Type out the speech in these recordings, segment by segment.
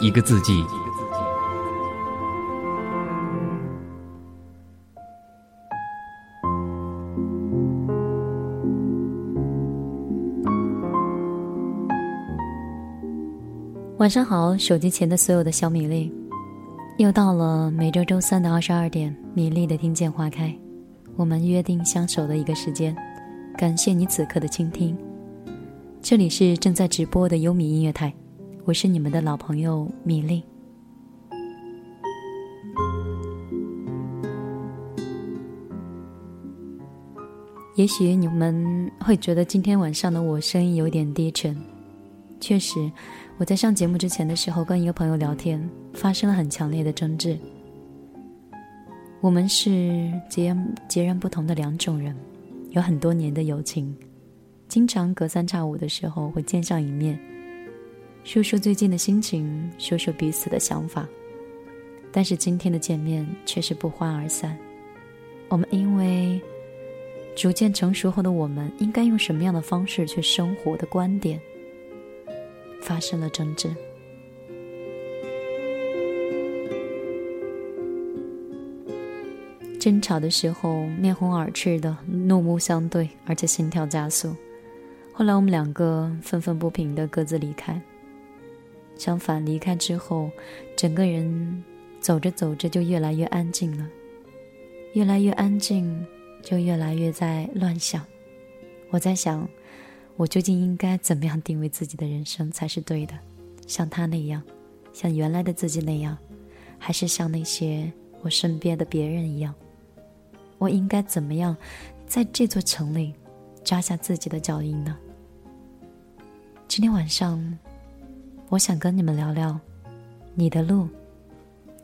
一个字迹。晚上好，手机前的所有的小米粒，又到了每周周三的二十二点，米粒的听见花开，我们约定相守的一个时间。感谢你此刻的倾听，这里是正在直播的优米音乐台，我是你们的老朋友米粒。也许你们会觉得今天晚上的我声音有点低沉，确实。我在上节目之前的时候，跟一个朋友聊天，发生了很强烈的争执。我们是截然截然不同的两种人，有很多年的友情，经常隔三差五的时候会见上一面，说说最近的心情，说说彼此的想法。但是今天的见面却是不欢而散。我们因为逐渐成熟后的我们应该用什么样的方式去生活的观点。发生了争执，争吵的时候面红耳赤的，怒目相对，而且心跳加速。后来我们两个愤愤不平的各自离开。相反，离开之后，整个人走着走着就越来越安静了，越来越安静，就越来越在乱想。我在想。我究竟应该怎么样定位自己的人生才是对的？像他那样，像原来的自己那样，还是像那些我身边的别人一样？我应该怎么样，在这座城里扎下自己的脚印呢？今天晚上，我想跟你们聊聊，你的路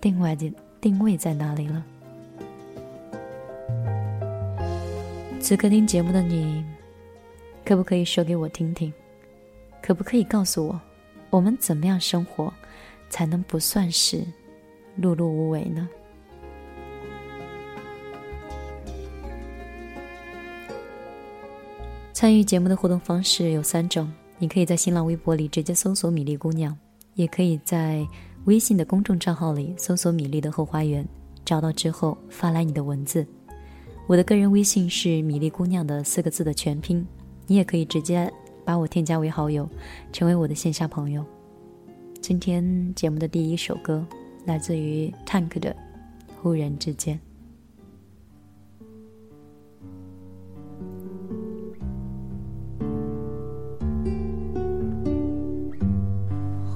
定位的定位在哪里了？此刻听节目的你。可不可以说给我听听？可不可以告诉我，我们怎么样生活，才能不算是碌碌无为呢？参与节目的互动方式有三种：你可以在新浪微博里直接搜索“米粒姑娘”，也可以在微信的公众账号里搜索“米粒的后花园”，找到之后发来你的文字。我的个人微信是“米粒姑娘”的四个字的全拼。你也可以直接把我添加为好友，成为我的线下朋友。今天节目的第一首歌来自于 Tank 的《忽然之间》。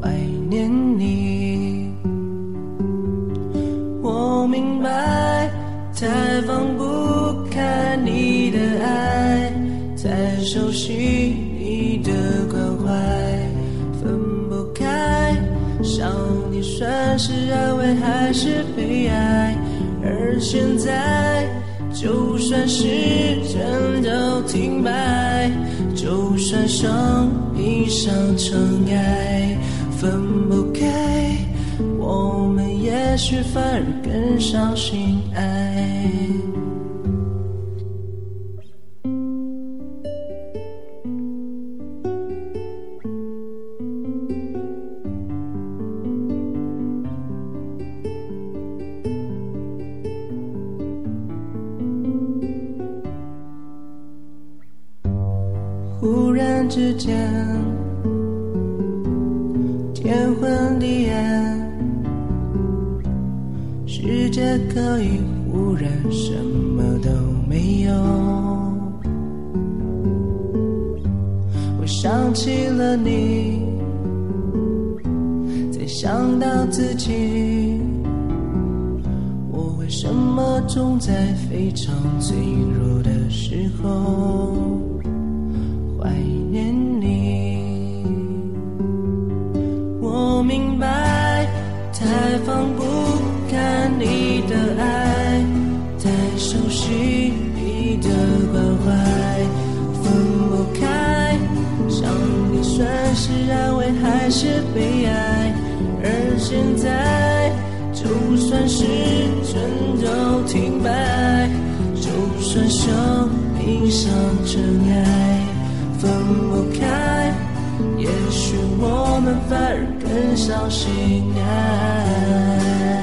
怀念你？我明白，太放不开你的爱。太熟悉你的关怀，分不开。想你算是安慰还是悲哀？而现在，就算时针都停摆，就算生命上尘埃，分不开，我们也许反而更相信爱。反而更相信爱。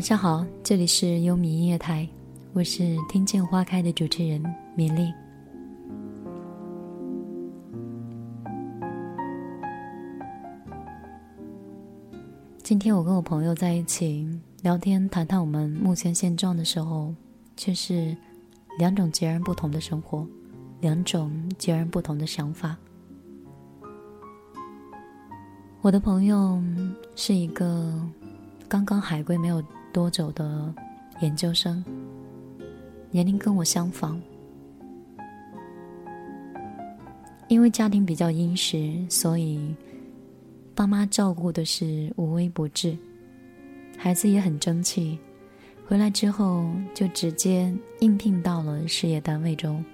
晚上好，这里是优米音乐台，我是听见花开的主持人米粒。今天我跟我朋友在一起聊天，谈谈我们目前现状的时候，却是两种截然不同的生活，两种截然不同的想法。我的朋友是一个刚刚海归没有多久的研究生，年龄跟我相仿。因为家庭比较殷实，所以爸妈照顾的是无微不至，孩子也很争气。回来之后就直接应聘到了事业单位中，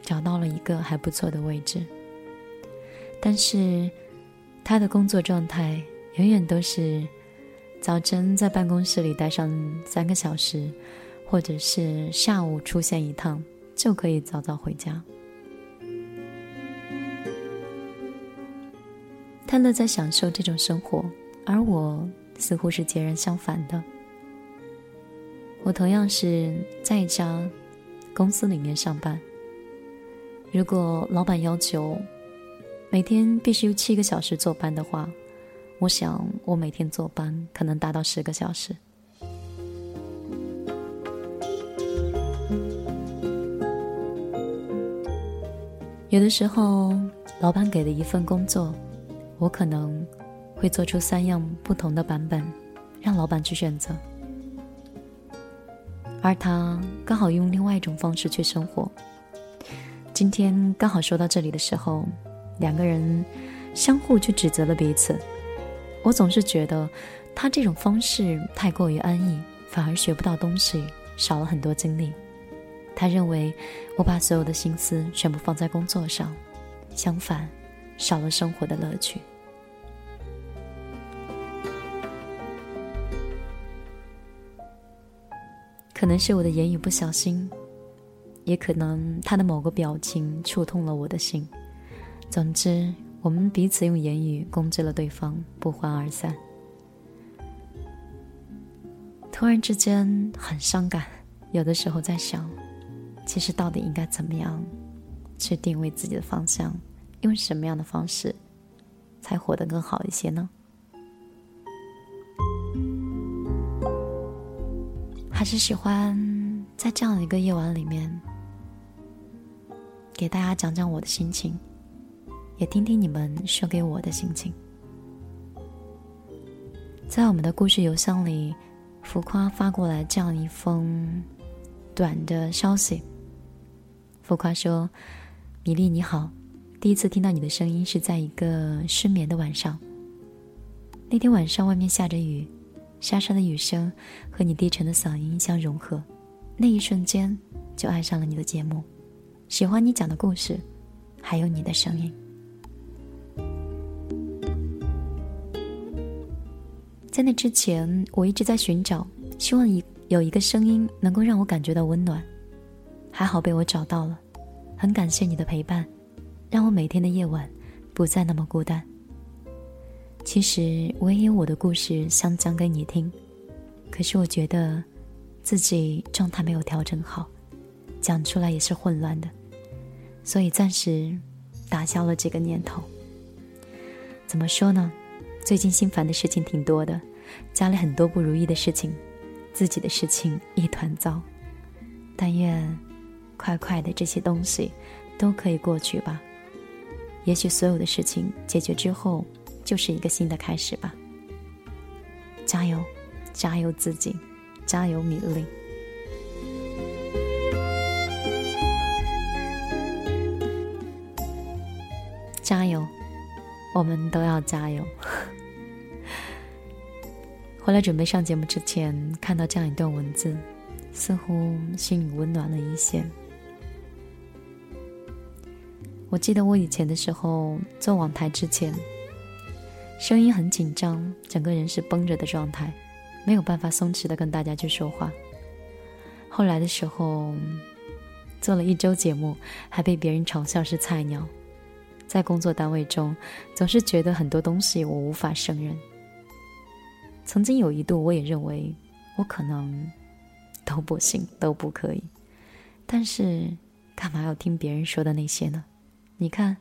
找到了一个还不错的位置。但是他的工作状态永远都是早晨在办公室里待上三个小时，或者是下午出现一趟就可以早早回家。他乐在享受这种生活，而我似乎是截然相反的。我同样是在一家公司里面上班，如果老板要求每天必须七个小时坐班的话，我想我每天坐班可能达到十个小时。有的时候，老板给的一份工作，我可能会做出三样不同的版本，让老板去选择，而他刚好用另外一种方式去生活。今天刚好说到这里的时候，两个人相互去指责了彼此。我总是觉得他这种方式太过于安逸，反而学不到东西，少了很多精力。他认为我把所有的心思全部放在工作上，相反，少了生活的乐趣。可能是我的言语不小心，也可能他的某个表情触痛了我的心。总之，我们彼此用言语攻击了对方，不欢而散。突然之间很伤感，有的时候在想。其实到底应该怎么样去定位自己的方向？用什么样的方式才活得更好一些呢？还是喜欢在这样的一个夜晚里面，给大家讲讲我的心情，也听听你们说给我的心情。在我们的故事邮箱里，浮夸发过来这样一封短的消息。浮夸说：“米粒你好，第一次听到你的声音是在一个失眠的晚上。那天晚上外面下着雨，沙沙的雨声和你低沉的嗓音相融合，那一瞬间就爱上了你的节目，喜欢你讲的故事，还有你的声音。在那之前，我一直在寻找，希望一有一个声音能够让我感觉到温暖。”还好被我找到了，很感谢你的陪伴，让我每天的夜晚不再那么孤单。其实我也有我的故事想讲给你听，可是我觉得自己状态没有调整好，讲出来也是混乱的，所以暂时打消了这个念头。怎么说呢？最近心烦的事情挺多的，家里很多不如意的事情，自己的事情一团糟。但愿快快的这些东西都可以过去吧。也许所有的事情解决之后，就是一个新的开始吧。加油，加油自己，加油米粒，加油，我们都要加油。回来准备上节目之前，看到这样一段文字，似乎心里温暖了一些。我记得我以前的时候做网台之前，声音很紧张，整个人是绷着的状态，没有办法松弛的跟大家去说话。后来的时候，做了一周节目，还被别人嘲笑是菜鸟。在工作单位中，总是觉得很多东西我无法胜任。曾经有一度，我也认为我可能都不行，都不可以。但是，干嘛要听别人说的那些呢？你看，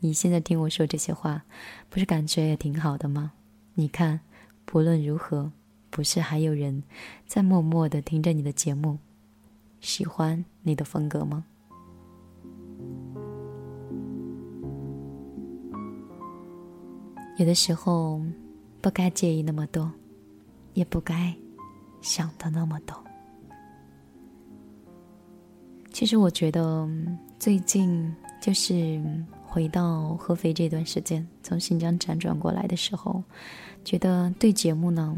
你现在听我说这些话，不是感觉也挺好的吗？你看，不论如何，不是还有人在默默的听着你的节目，喜欢你的风格吗？有的时候，不该介意那么多。也不该想的那么多。其实我觉得最近就是回到合肥这段时间，从新疆辗转过来的时候，觉得对节目呢，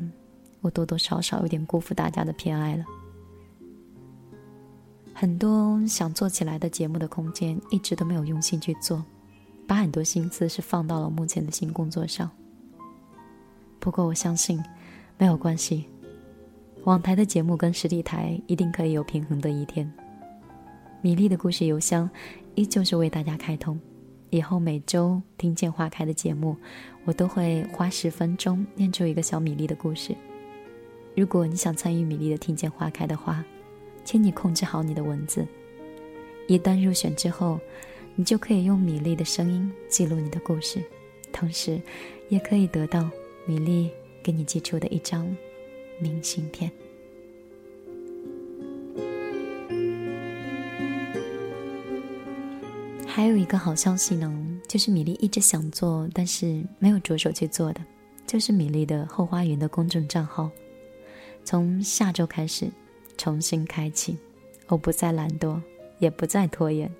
我多多少少有点辜负大家的偏爱了。很多想做起来的节目的空间，一直都没有用心去做，把很多心思是放到了目前的新工作上。不过我相信。没有关系，网台的节目跟实体台一定可以有平衡的一天。米粒的故事邮箱依旧是为大家开通，以后每周听见花开的节目，我都会花十分钟念出一个小米粒的故事。如果你想参与米粒的听见花开的话，请你控制好你的文字。一旦入选之后，你就可以用米粒的声音记录你的故事，同时也可以得到米粒。给你寄出的一张明信片。还有一个好消息呢，就是米粒一直想做，但是没有着手去做的，就是米粒的后花园的公众账号，从下周开始重新开启。我不再懒惰，也不再拖延，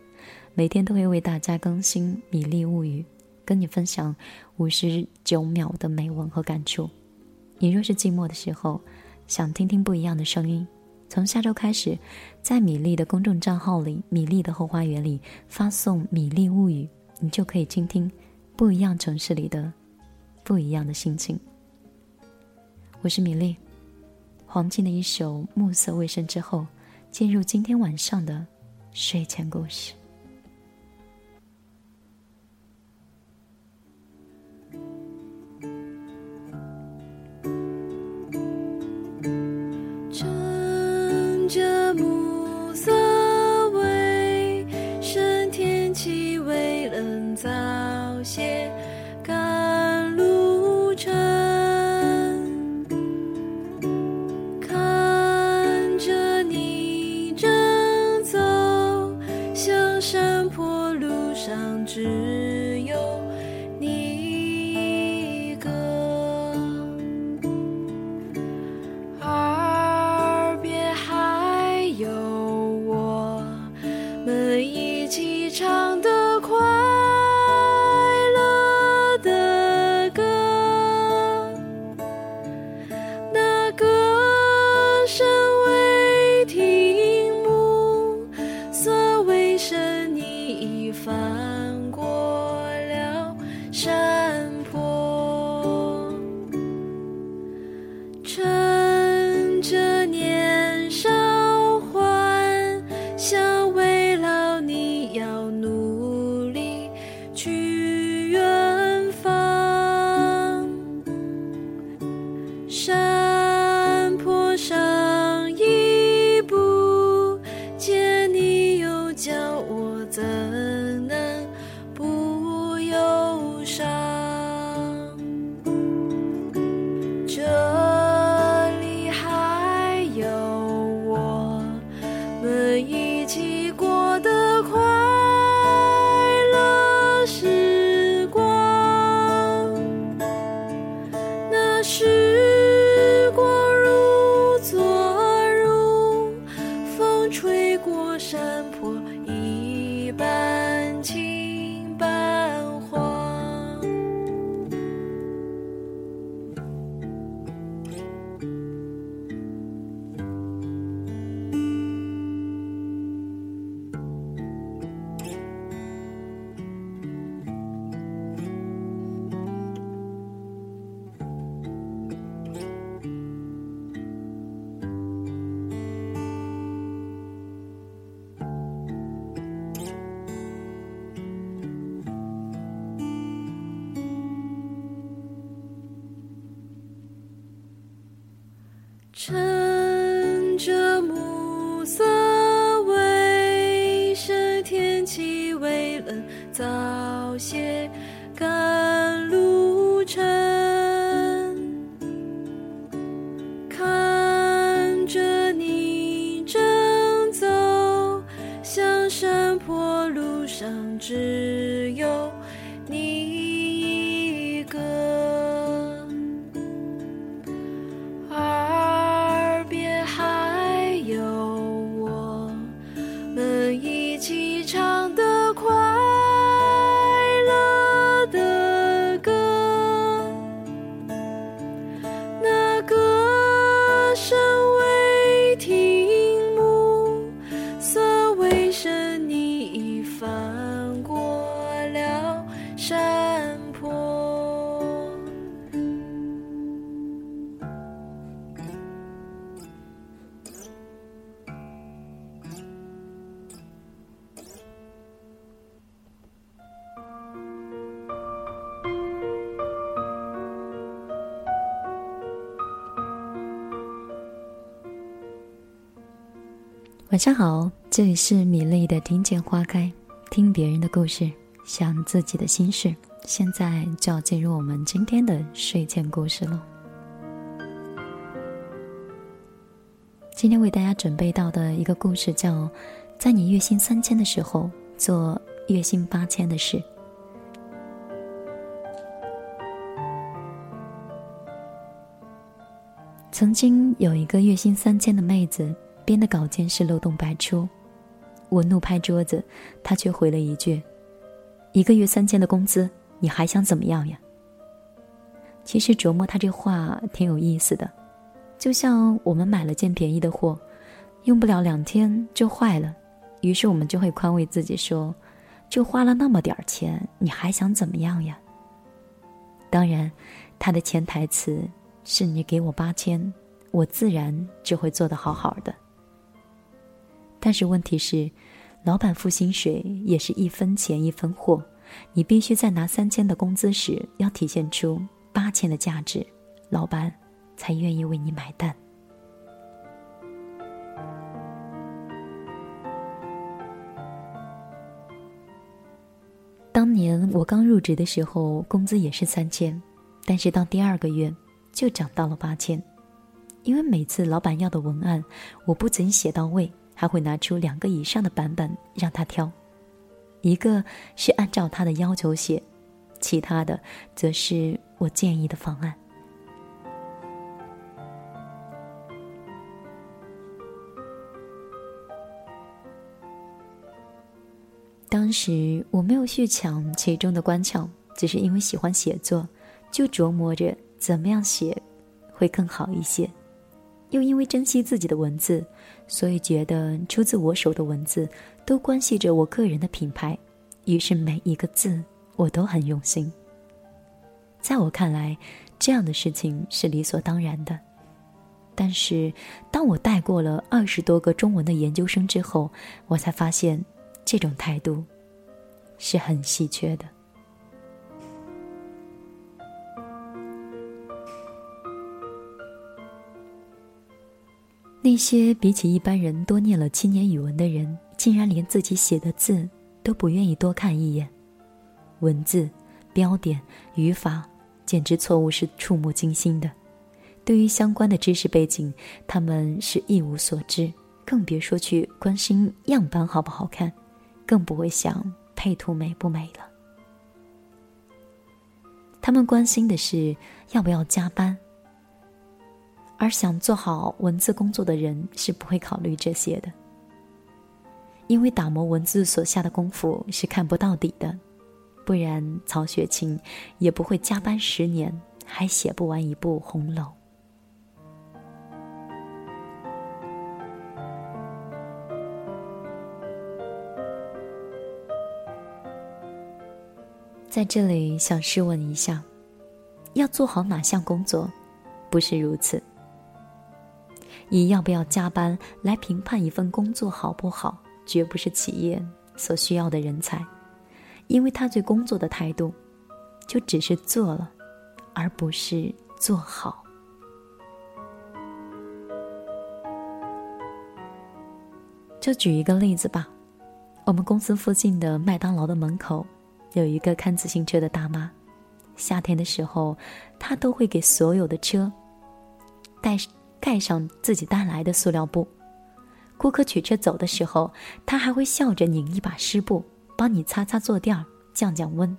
每天都会为大家更新米粒物语，跟你分享五十九秒的美文和感触。你若是寂寞的时候，想听听不一样的声音，从下周开始，在米粒的公众账号里“米粒的后花园”里发送“米粒物语”，你就可以倾听不一样城市里的不一样的心情。我是米粒，黄金的一首暮色未深之后，进入今天晚上的睡前故事。这暮色微深天气微冷早些晚上好，这里是米粒的听见花开，听别人的故事，想自己的心事。现在就要进入我们今天的睡前故事了。今天为大家准备到的一个故事叫《在你月薪三千的时候做月薪八千的事》。曾经有一个月薪三千的妹子，编的稿件是漏洞百出。我怒拍桌子，他却回了一句：“一个月三千的工资，你还想怎么样呀？”其实琢磨他这话挺有意思的，就像我们买了件便宜的货，用不了两天就坏了，于是我们就会宽慰自己说：“就花了那么点儿钱，你还想怎么样呀？”当然，他的潜台词是你给我八千，我自然就会做得好好的。但是问题是，老板付薪水也是一分钱一分货，你必须在拿三千的工资时，要体现出八千的价值，老板才愿意为你买单。当年我刚入职的时候，工资也是三千，但是到第二个月就涨到了八千，因为每次老板要的文案，我不仅写到位，还会拿出两个以上的版本让他挑，一个是按照他的要求写，其他的则是我建议的方案。当时我没有去抢其中的关窍，只是因为喜欢写作，就琢磨着怎么样写会更好一些。又因为珍惜自己的文字，所以觉得出自我手的文字都关系着我个人的品牌，于是每一个字我都很用心。在我看来，这样的事情是理所当然的。但是，当我带过了二十多个中文的研究生之后，我才发现，这种态度是很稀缺的。那些比起一般人多念了七年语文的人，竟然连自己写的字都不愿意多看一眼，文字、标点、语法，简直错误是触目惊心的。对于相关的知识背景，他们是一无所知，更别说去关心样板好不好看，更不会想配图美不美了。他们关心的是要不要加班，而想做好文字工作的人是不会考虑这些的，因为打磨文字所下的功夫是看不到底的，不然曹雪芹也不会加班十年还写不完一部《红楼》。在这里，想试问一下：要做好哪项工作？不是如此。以要不要加班来评判一份工作好不好，绝不是企业所需要的人才，因为他对工作的态度，就只是做了，而不是做好。就举一个例子吧，我们公司附近的麦当劳的门口。有一个看自行车的大妈，夏天的时候，她都会给所有的车带盖上自己带来的塑料布。顾客取车走的时候，他还会笑着拧一把湿布，帮你擦擦坐垫，降降温。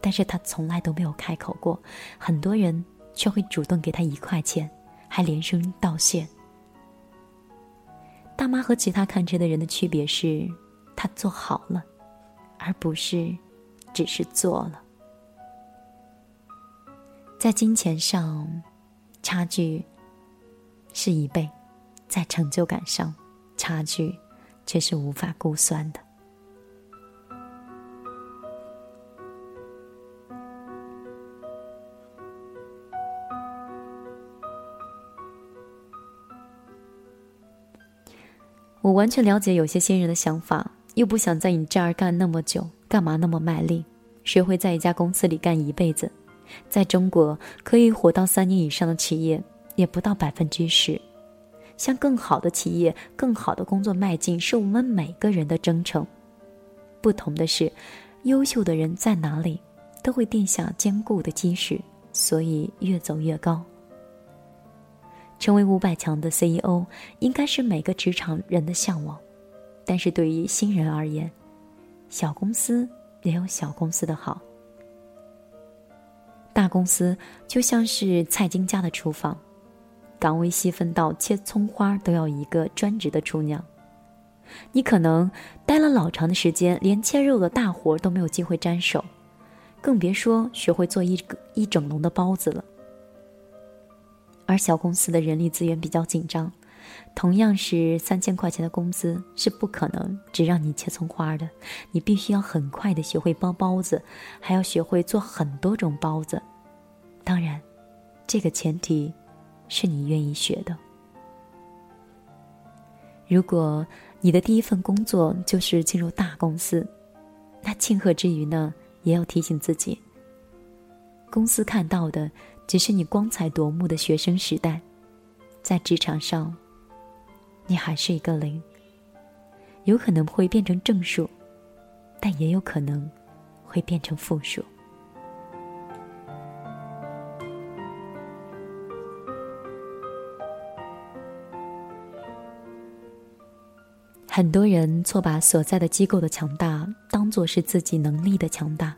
但是他从来都没有开口过，很多人却会主动给他一块钱，还连声道谢。大妈和其他看车的人的区别是，她做好了，而不是。只是做了，在金钱上差距是一倍，在成就感上差距却是无法估算的。我完全了解有些新人的想法，又不想在你这儿干那么久。干嘛那么卖力？谁会在一家公司里干一辈子？在中国，可以活到三年以上的企业也不到百分之十。向更好的企业、更好的工作迈进，是我们每个人的征程。不同的是，优秀的人在哪里，都会定下坚固的基石，所以越走越高。成为五百强的 CEO，应该是每个职场人的向往。但是对于新人而言，小公司也有小公司的好，大公司就像是蔡京家的厨房，岗位细分到切葱花都要一个专职的厨娘。你可能待了老长的时间，连切肉的大活都没有机会沾手，更别说学会做一个一整笼的包子了。而小公司的人力资源比较紧张。同样是三千块钱的工资，是不可能只让你切葱花的。你必须要很快的学会包包子，还要学会做很多种包子。当然，这个前提是你愿意学的。如果你的第一份工作就是进入大公司，那庆贺之余呢，也要提醒自己：公司看到的只是你光彩夺目的学生时代，在职场上。你还是一个零，有可能会变成正数，但也有可能会变成负数。很多人错把所在的机构的强大当做是自己能力的强大，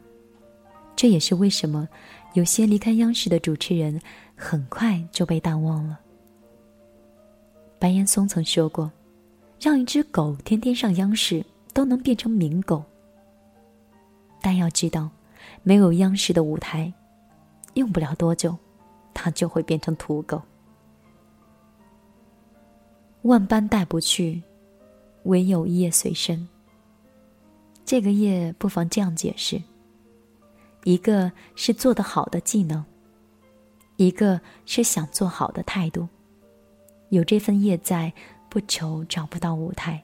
这也是为什么有些离开央视的主持人很快就被淡忘了。白岩松曾说过：“让一只狗天天上央视，都能变成名狗。但要知道，没有央视的舞台，用不了多久，它就会变成土狗。万般带不去，唯有业随身。这个业，不妨这样解释：一个是做得好的技能，一个是想做好的态度。”有这份业在，不愁找不到舞台。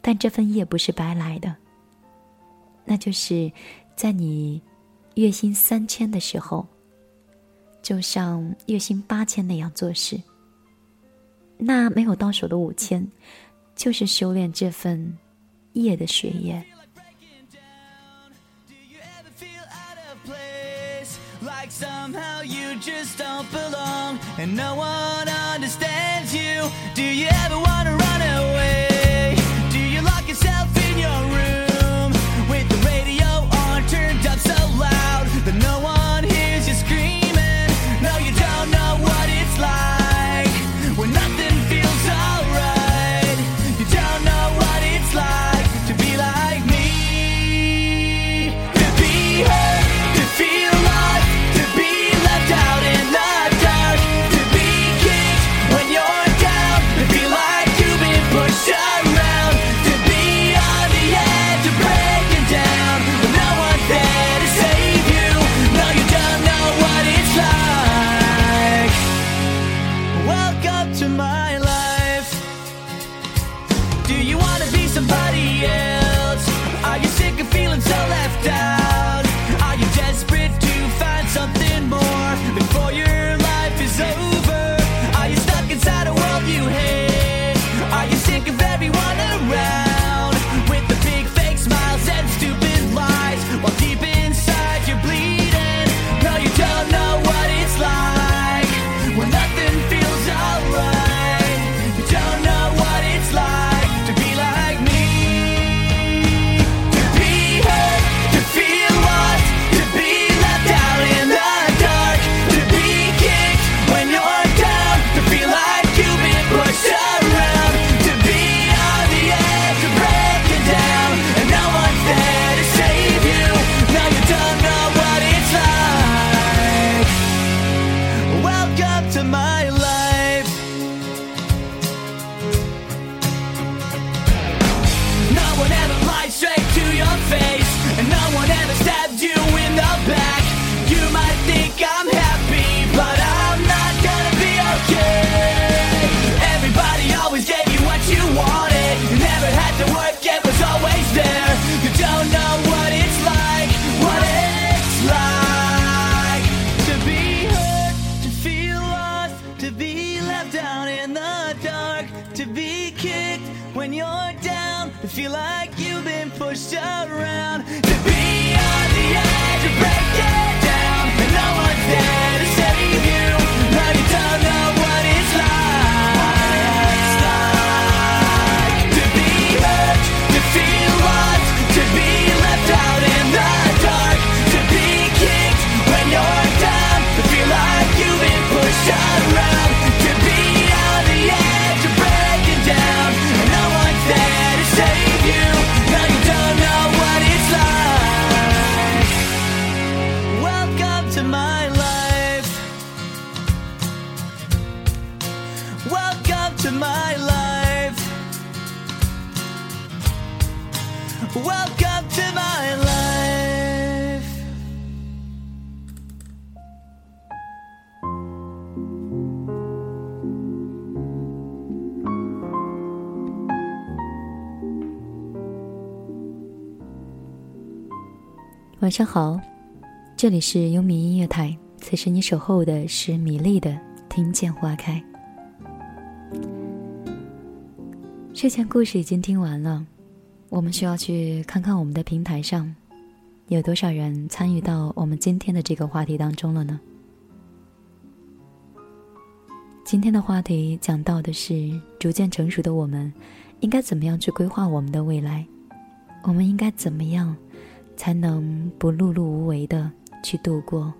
但这份业不是白来的，那就是在你月薪三千的时候，就像月薪八千那样做事。那没有到手的五千，就是修炼这份夜的学业。Like Somehow you just don't belong, and no one understands you. Do you ever wanna run away? 上好，这里是优米音乐台。此时你守候的是米粒的《听见花开》。睡前故事已经听完了，我们需要去看看我们的平台上有多少人参与到我们今天的这个话题当中了呢？今天的话题讲到的是逐渐成熟的我们，应该怎么样去规划我们的未来？我们应该怎么样才能不碌碌无为的去度过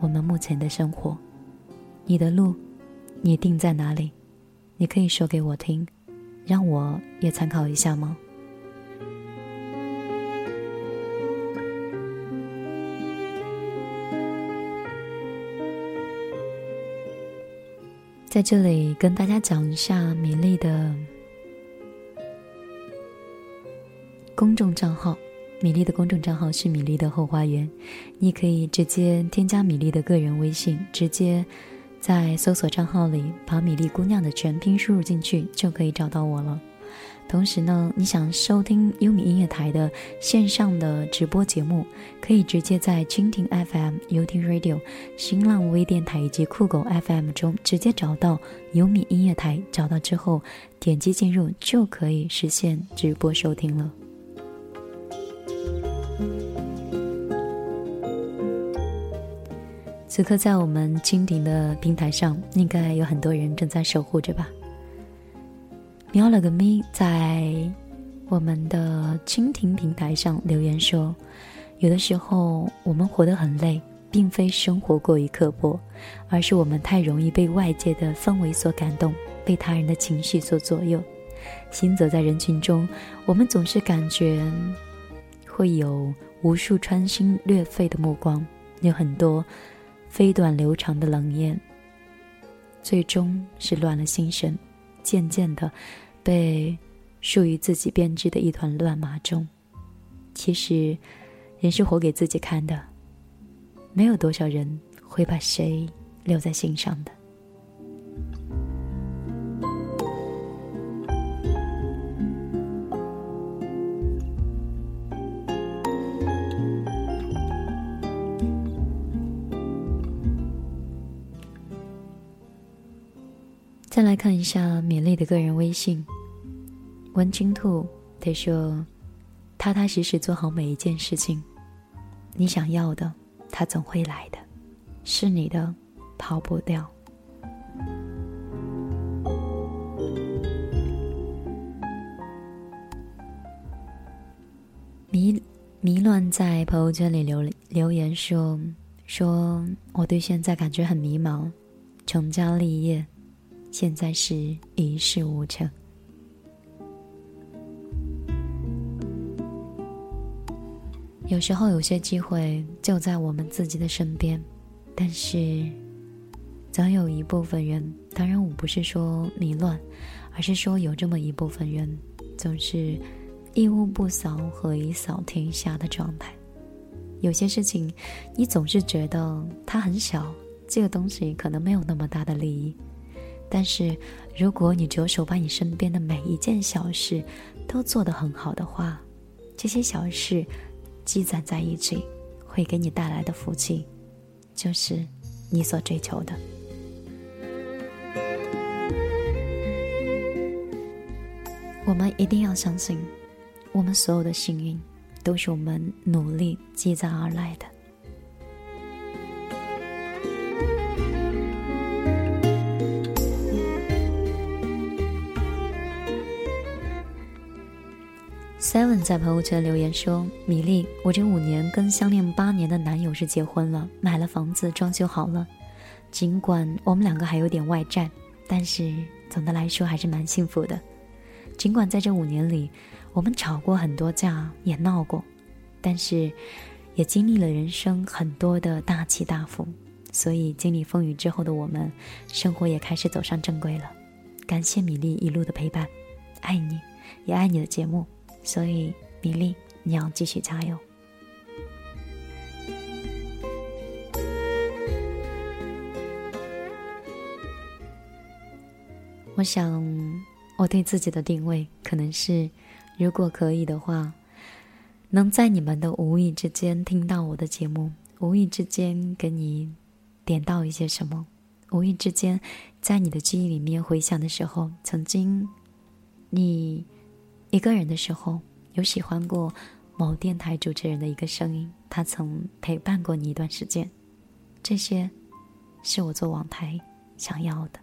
我们目前的生活？你的路，你定在哪里？你可以说给我听，让我也参考一下吗？在这里跟大家讲一下米粒的公众账号，米粒的公众账号是米粒的后花园，你可以直接添加米粒的个人微信，直接在搜索账号里把米粒姑娘的全拼输入进去，就可以找到我了。同时呢，你想收听优米音乐台的线上的直播节目，可以直接在蜻蜓 FM、优听 Radio、新浪微电台以及酷狗 FM 中直接找到优米音乐台，找到之后点击进入就可以实现直播收听了。此刻在我们蜻蜓的平台上，应该有很多人正在守护着吧。瞄了个咪，在我们的蜻蜓平台上留言说：“有的时候我们活得很累，并非生活过于刻薄，而是我们太容易被外界的氛围所感动，被他人的情绪所左右。行走在人群中，我们总是感觉会有无数穿心裂肺的目光，有很多飞短流长的冷眼，最终是乱了心神，渐渐的。”被属于自己编织的一团乱麻中，其实人是活给自己看的，没有多少人会把谁留在心上的。再来看一下米粒的个人微信。温金兔他说：“踏踏实实做好每一件事情，你想要的，它总会来的，是你的，跑不掉。”迷迷乱在朋友圈里留留言说：“说我对现在感觉很迷茫，成家立业。”现在是一事无成。有时候有些机会就在我们自己的身边，但是总有一部分人，当然我不是说迷乱，而是说有这么一部分人，总是一屋不扫，何以扫天下的状态。有些事情，你总是觉得它很小，这个东西可能没有那么大的利益。但是，如果你着手把你身边的每一件小事都做得很好的话，这些小事积攒在一起，会给你带来的福气，就是你所追求的。我们一定要相信，我们所有的幸运都是我们努力积攒而来的。Seven 在朋友圈留言说：“米粒，我这五年跟相恋八年的男友是结婚了，买了房子，装修好了。尽管我们两个还有点外债，但是总的来说还是蛮幸福的。尽管在这五年里，我们吵过很多架，也闹过，但是也经历了人生很多的大起大伏。所以经历风雨之后的我们，生活也开始走上正轨了。感谢米粒一路的陪伴，爱你，也爱你的节目。”所以，米粒，你要继续加油。我想，我对自己的定位可能是，如果可以的话，能在你们的无意之间听到我的节目，无意之间给你点到一些什么，无意之间在你的记忆里面回想的时候，曾经你。一个人的时候，有喜欢过某电台主持人的一个声音，他曾陪伴过你一段时间。这些，是我做网台想要的。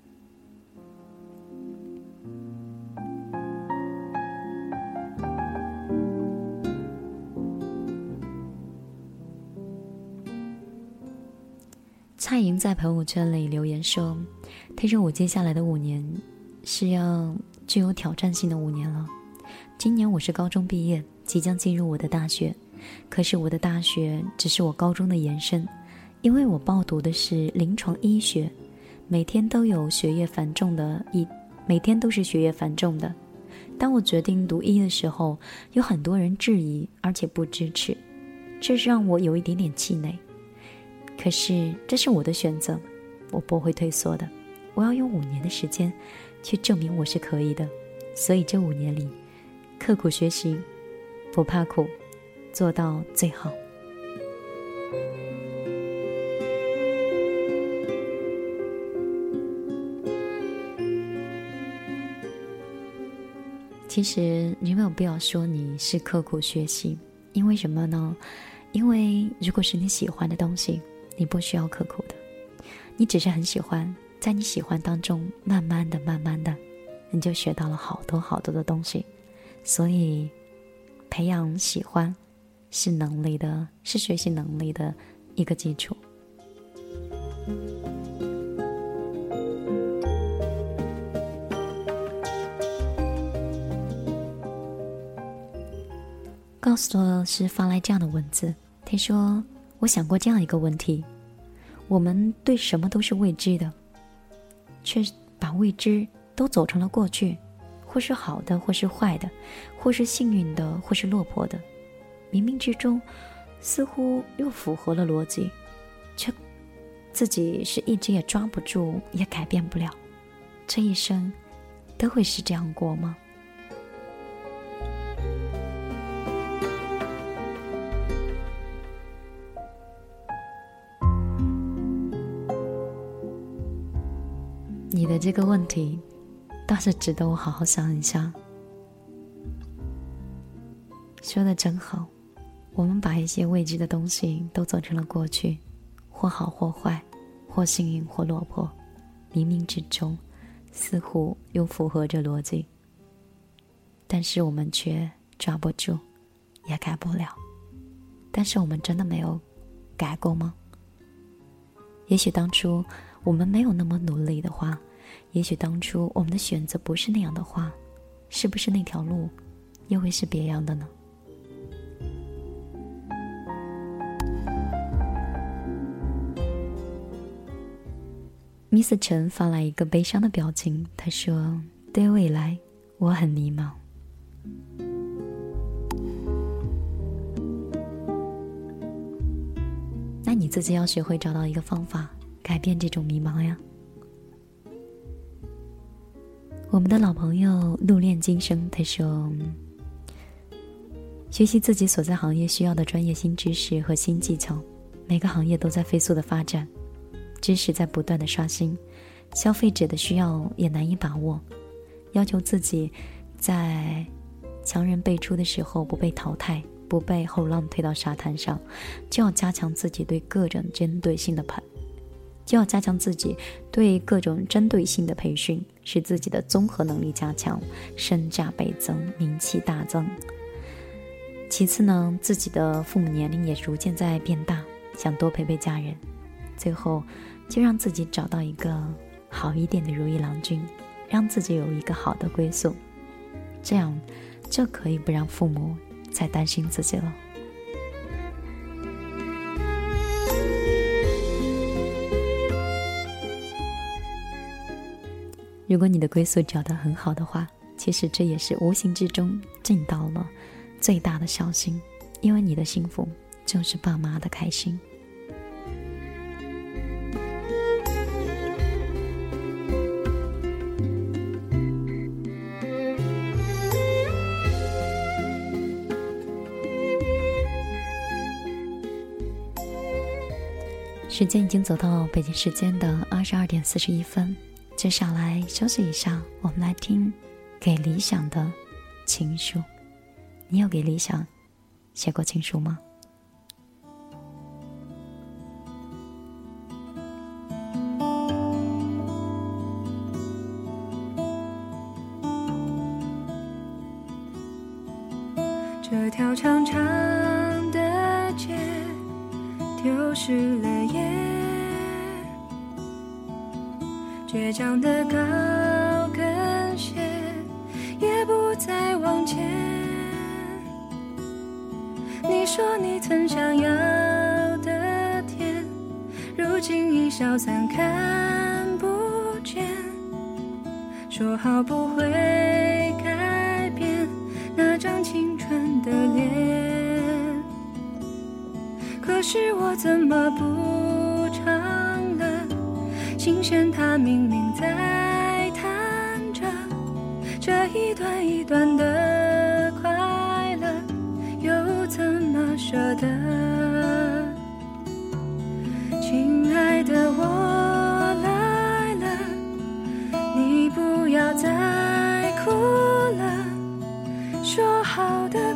蔡莹在朋友圈里留言说：“听说我接下来的五年，是要具有挑战性的五年了。”今年我是高中毕业，即将进入我的大学。可是我的大学只是我高中的延伸，因为我报读的是临床医学，每天都有学业繁重的，一每天都是学业繁重的。当我决定读医的时候，有很多人质疑，而且不支持，这让我有一点点气馁。可是这是我的选择，我不会退缩的。我要用五年的时间，去证明我是可以的。所以这五年里。刻苦学习，不怕苦，做到最好。其实你没有必要说你是刻苦学习，因为什么呢？因为如果是你喜欢的东西，你不需要刻苦的。你只是很喜欢，在你喜欢当中，慢慢的、慢慢的，你就学到了好多好多的东西。所以，培养喜欢是能力的，是学习能力的一个基础。告诉我是发来这样的文字，他说：“我想过这样一个问题，我们对什么都是未知的，却把未知都走成了过去，或是好的，或是坏的，或是幸运的，或是落魄的，冥冥之中，似乎又符合了逻辑，却自己是一直也抓不住，也改变不了，这一生都会是这样过吗？”你的这个问题倒是值得我好好想一想。说的真好，我们把一些未知的东西都走成了过去，或好或坏，或幸运或落魄，冥冥之中似乎又符合着逻辑，但是我们却抓不住，也改不了。但是我们真的没有改过吗？也许当初我们没有那么努力的话。也许当初我们的选择不是那样的话，是不是那条路又会是别样的呢？Miss 陈发来一个悲伤的表情，他说：“对未来，我很迷茫。那你自己要学会找到一个方法，改变这种迷茫呀。”我们的老朋友怒练今生，他说：“学习自己所在行业需要的专业新知识和新技巧。每个行业都在飞速的发展，知识在不断的刷新，消费者的需要也难以把握。要求自己在强人辈出的时候不被淘汰，不被后浪推到沙滩上，就要加强自己对各种针对性的判。”就要加强自己对各种针对性的培训，使自己的综合能力加强，身价倍增，名气大增。其次呢，自己的父母年龄也逐渐在变大，想多陪陪家人。最后，就让自己找到一个好一点的如意郎君，让自己有一个好的归宿，这样就可以不让父母再担心自己了。如果你的归宿找得很好的话，其实这也是无形之中尽到了最大的孝心，因为你的幸福就是爸妈的开心。时间已经走到北京时间的二十二点四十一分。接下来休息一下，我们来听《给理想的情书》。你有给理想写过情书吗？会改变那张青春的脸，可是我怎么不唱了？琴弦它明明在弹着，这一段一段的快乐，又怎么舍得？亲爱的，我来了，你不要再好的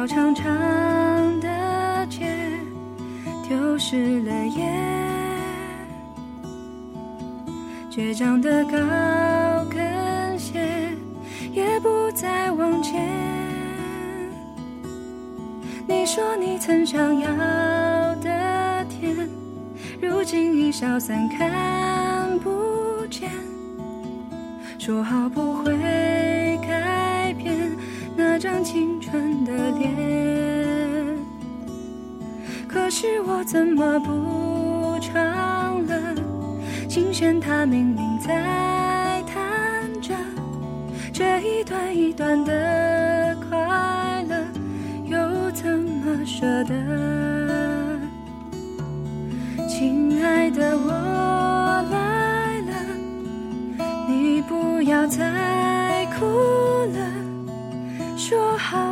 条长长的街丢失了眼。倔强的高跟鞋也不再往前。你说你曾想要的天，如今已消散看不见。说好不会是我怎么不唱了？琴弦它明明在弹着，这一段一段的快乐，又怎么舍得？亲爱的，我来了，你不要再哭了，说好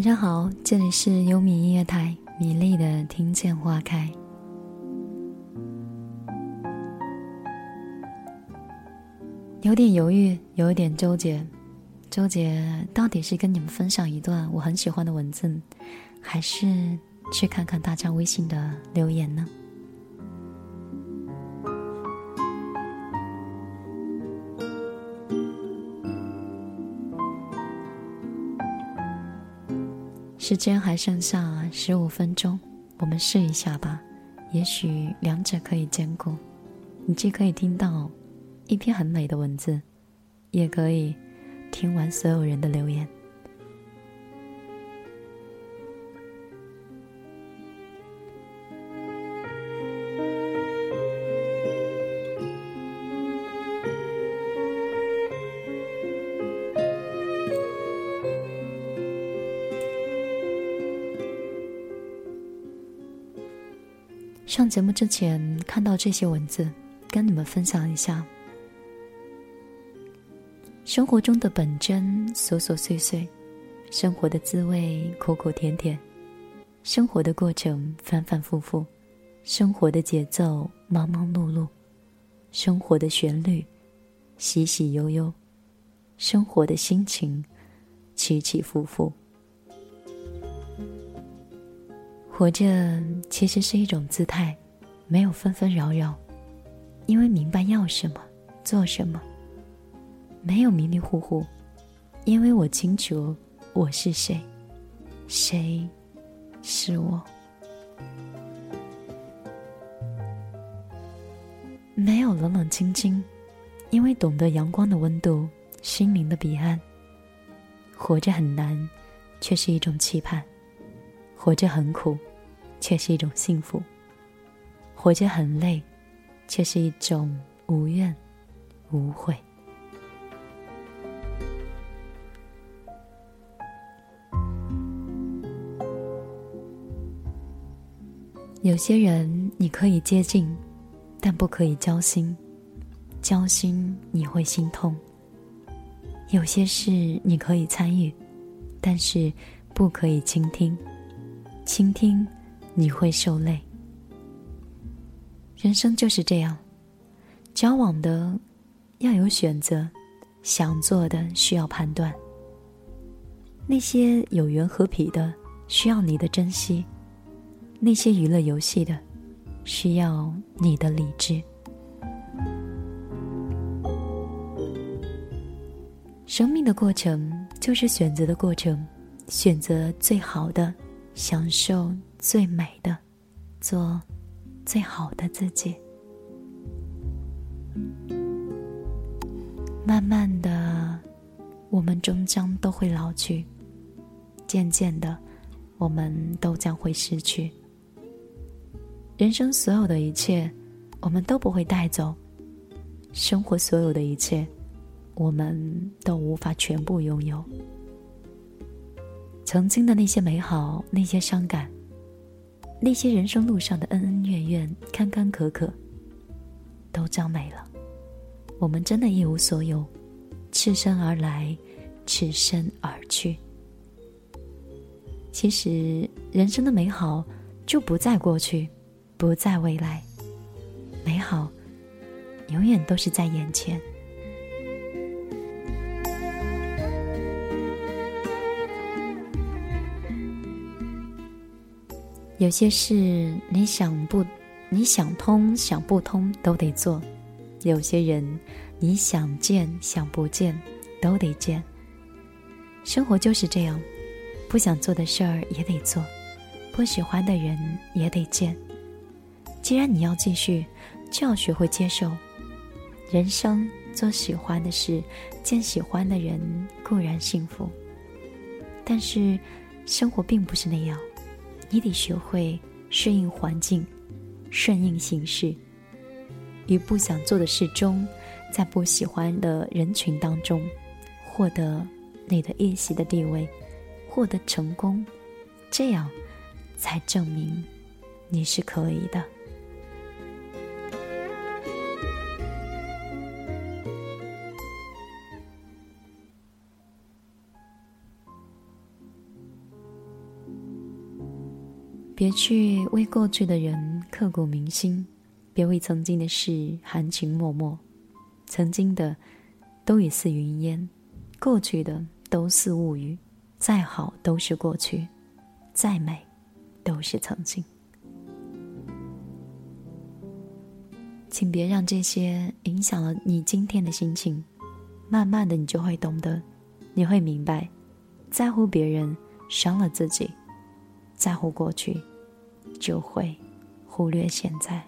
晚上好，这里是优米音乐台，米粒的听见花开。有点犹豫，有一点纠结，纠结到底是跟你们分享一段我很喜欢的文字，还是去看看大家微信的留言呢？时间还剩下十五分钟，我们试一下吧。也许两者可以兼顾。你既可以听到一篇很美的文字，也可以听完所有人的留言。上节目之前看到这些文字，跟你们分享一下。生活中的本真琐琐碎碎，生活的滋味苦苦甜甜，生活的过程反反复复，生活的节奏忙忙碌碌，生活的旋律喜喜悠悠，生活的心情起起伏伏。活着其实是一种姿态，没有纷纷扰扰，因为明白要什么，做什么；没有迷迷糊糊，因为我清楚我是谁，谁是我；没有冷冷清清，因为懂得阳光的温度，心灵的彼岸。活着很难，却是一种期盼；活着很苦。却是一种幸福，活着很累，却是一种无怨无悔。有些人你可以接近，但不可以交心，交心你会心痛。有些事你可以参与，但是不可以倾听，倾听。你会受累，人生就是这样，交往的要有选择，想做的需要判断。那些有缘合匹的需要你的珍惜，那些娱乐游戏的需要你的理智。生命的过程就是选择的过程，选择最好的，享受最美的，做。最好的自己。慢慢的，我们终将都会老去；渐渐的，我们都将会失去。人生所有的一切，我们都不会带走；生活所有的一切，我们都无法全部拥有。曾经的那些美好，那些伤感。那些人生路上的恩恩怨怨、坎坎坷坷，都将没了。我们真的一无所有，赤身而来，赤身而去。其实，人生的美好就不在过去，不在未来，美好永远都是在眼前。有些事你想不，你想通想不通都得做；有些人你想见想不见都得见。生活就是这样，不想做的事儿也得做，不喜欢的人也得见。既然你要继续，就要学会接受。人生做喜欢的事，见喜欢的人固然幸福，但是生活并不是那样。你得学会适应环境，顺应形势。于不想做的事中，在不喜欢的人群当中，获得你的一席的地位，获得成功，这样才证明你是可以的。别去为过去的人刻骨铭心，别为曾经的事含情脉脉。曾经的都已似云烟，过去的都似物语。再好都是过去，再美都是曾经。请别让这些影响了你今天的心情。慢慢的，你就会懂得，你会明白，在乎别人伤了自己，在乎过去。就会忽略现在。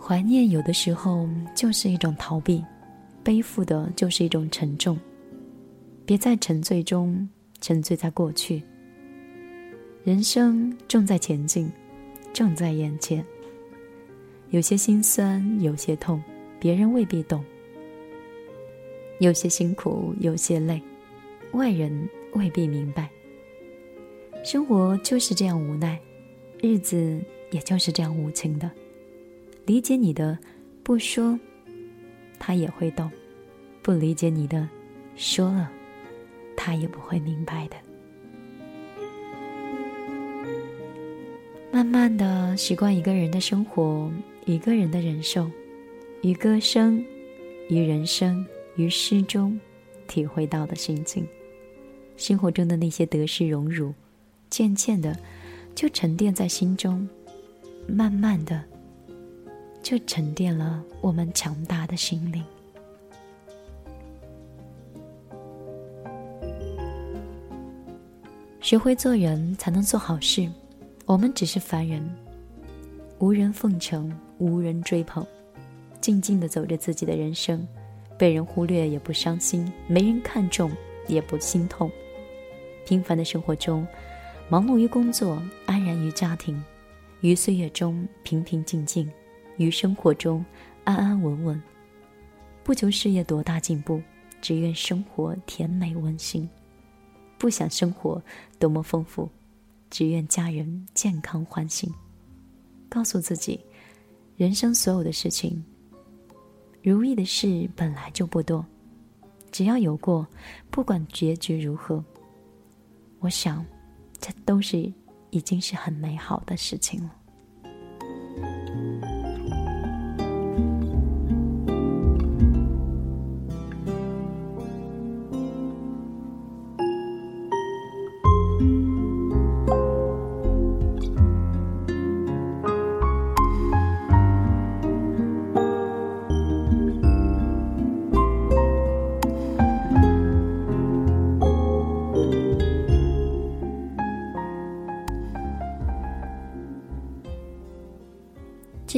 怀念有的时候就是一种逃避，背负的就是一种沉重。别在沉醉中沉醉在过去。人生正在前进，正在眼前。有些心酸，有些痛，别人未必懂。有些辛苦，有些累，外人。未必明白，生活就是这样无奈，日子也就是这样无情的。理解你的，不说，他也会懂；不理解你的，说了，他也不会明白的。慢慢的习惯一个人的生活，一个人的忍受，于歌声，于人生，于诗中，体会到的心境。生活中的那些得失荣辱，渐渐的就沉淀在心中，慢慢的就沉淀了我们强大的心灵。学会做人，才能做好事。我们只是凡人，无人奉承，无人追捧，静静的走着自己的人生，被人忽略也不伤心，没人看重也不心痛。平凡的生活中，忙碌于工作，安然于家庭；于岁月中平平静静，于生活中安安稳稳。不求事业多大进步，只愿生活甜美温馨。不想生活多么丰富，只愿家人健康欢心。告诉自己，人生所有的事情，如意的事本来就不多，只要有过，不管结局如何。我想，这都是已经是很美好的事情了。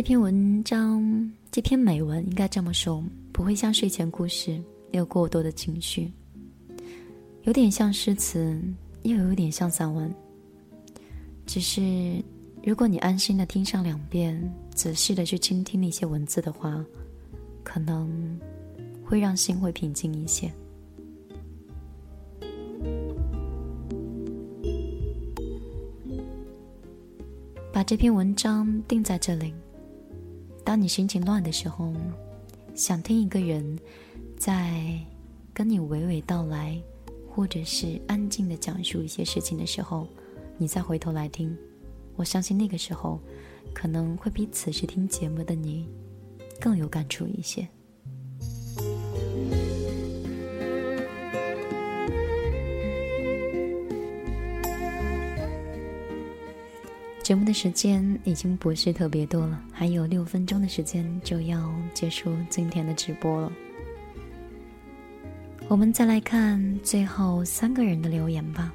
这篇文章，这篇美文应该这么说，不会像睡前故事，没有过多的情绪，有点像诗词，又有点像散文。只是，如果你安心的听上两遍，仔细的去倾听那些文字的话，可能会让心会平静一些。把这篇文章定在这里。当你心情乱的时候，想听一个人在跟你娓娓道来，或者是安静的讲述一些事情的时候，你再回头来听，我相信那个时候可能会比此时听节目的你更有感触一些。节目的时间已经不是特别多了，还有六分钟的时间就要结束今天的直播了。我们再来看最后三个人的留言吧。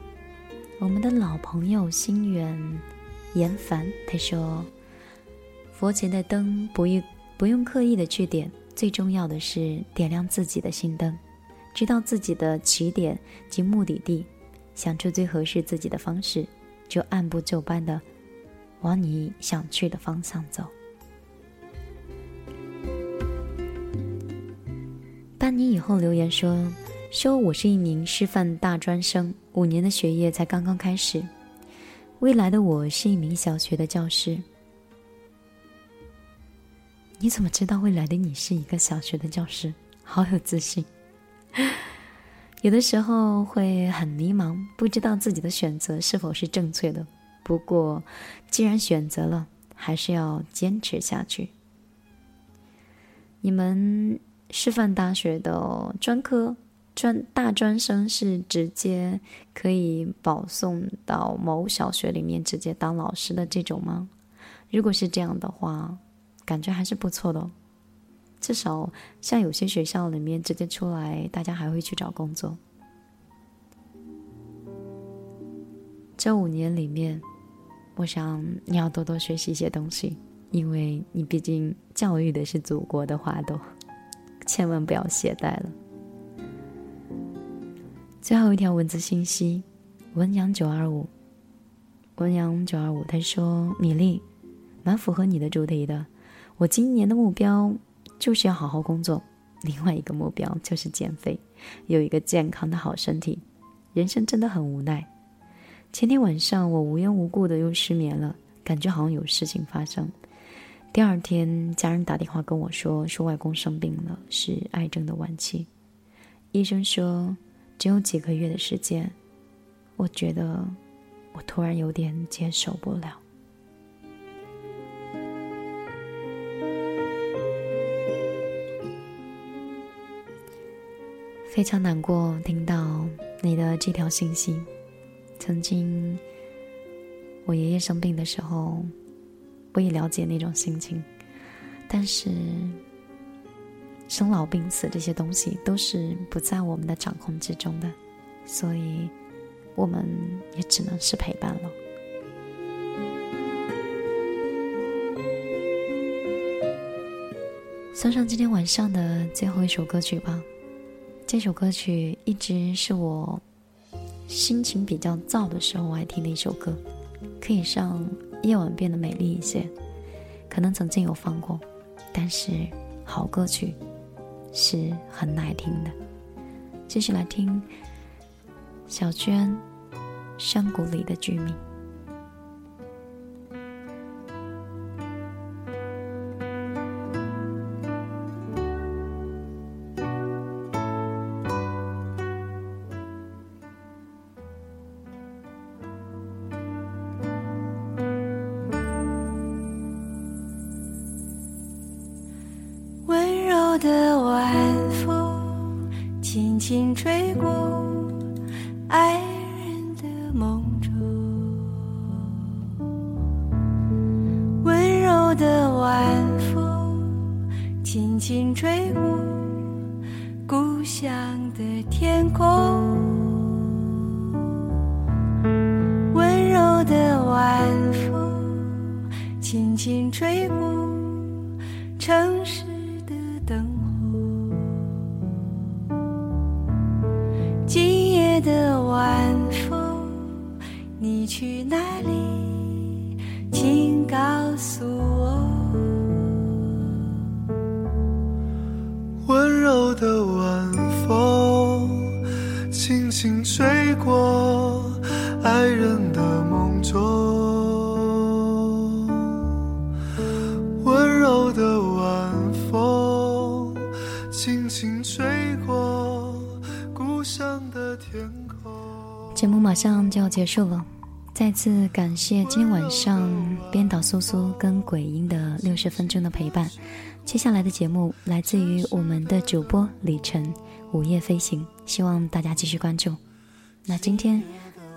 我们的老朋友心源严凡他说：“佛前的灯不用不用刻意的去点，最重要的是点亮自己的心灯，知道自己的起点及目的地，想出最合适自己的方式，就按部就班的。”往你想去的方向走。半年以后留言说：“说我是一名师范大专生，五年的学业才刚刚开始。未来的我是一名小学的教师。你怎么知道未来的你是一个小学的教师？好有自信。有的时候会很迷茫，不知道自己的选择是否是正确的。”不过，既然选择了，还是要坚持下去。你们师范大学的专科专大专生是直接可以保送到某小学里面直接当老师的这种吗？如果是这样的话，感觉还是不错的。至少像有些学校里面直接出来，大家还会去找工作。这五年里面。我想你要多多学习一些东西，因为你毕竟教育的是祖国的花朵，千万不要懈怠了。最后一条文字信息，文阳九二五，文阳九二五，他说：“米粒，蛮符合你的主题的。我今年的目标就是要好好工作，另外一个目标就是减肥，有一个健康的好身体。人生真的很无奈。”前天晚上，我无缘无故的又失眠了，感觉好像有事情发生。第二天，家人打电话跟我说，说外公生病了，是癌症的晚期。医生说只有几个月的时间。我觉得，我突然有点接受不了，非常难过听到你的这条信息。曾经，我爷爷生病的时候，我也了解那种心情。但是，生老病死这些东西都是不在我们的掌控之中的，所以我们也只能是陪伴了。送上今天晚上的最后一首歌曲吧。这首歌曲一直是我。心情比较燥的时候，我爱听的一首歌，可以让夜晚变得美丽一些。可能曾经有放过，但是好歌曲是很耐听的。继续来听小娟《山谷里的居民》。天空，温柔的晚风轻轻吹过城市。的灯火。今夜的晚风，你去哪里？请告诉我。温柔的我节目马上就要结束了，再次感谢今天晚上编导苏苏跟鬼音的六十分钟的陪伴。接下来的节目来自于我们的主播李晨，《午夜飞行》，希望大家继续关注。那今天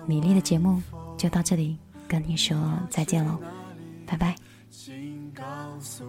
米粒的节目就到这里，跟你说再见喽，拜拜。告诉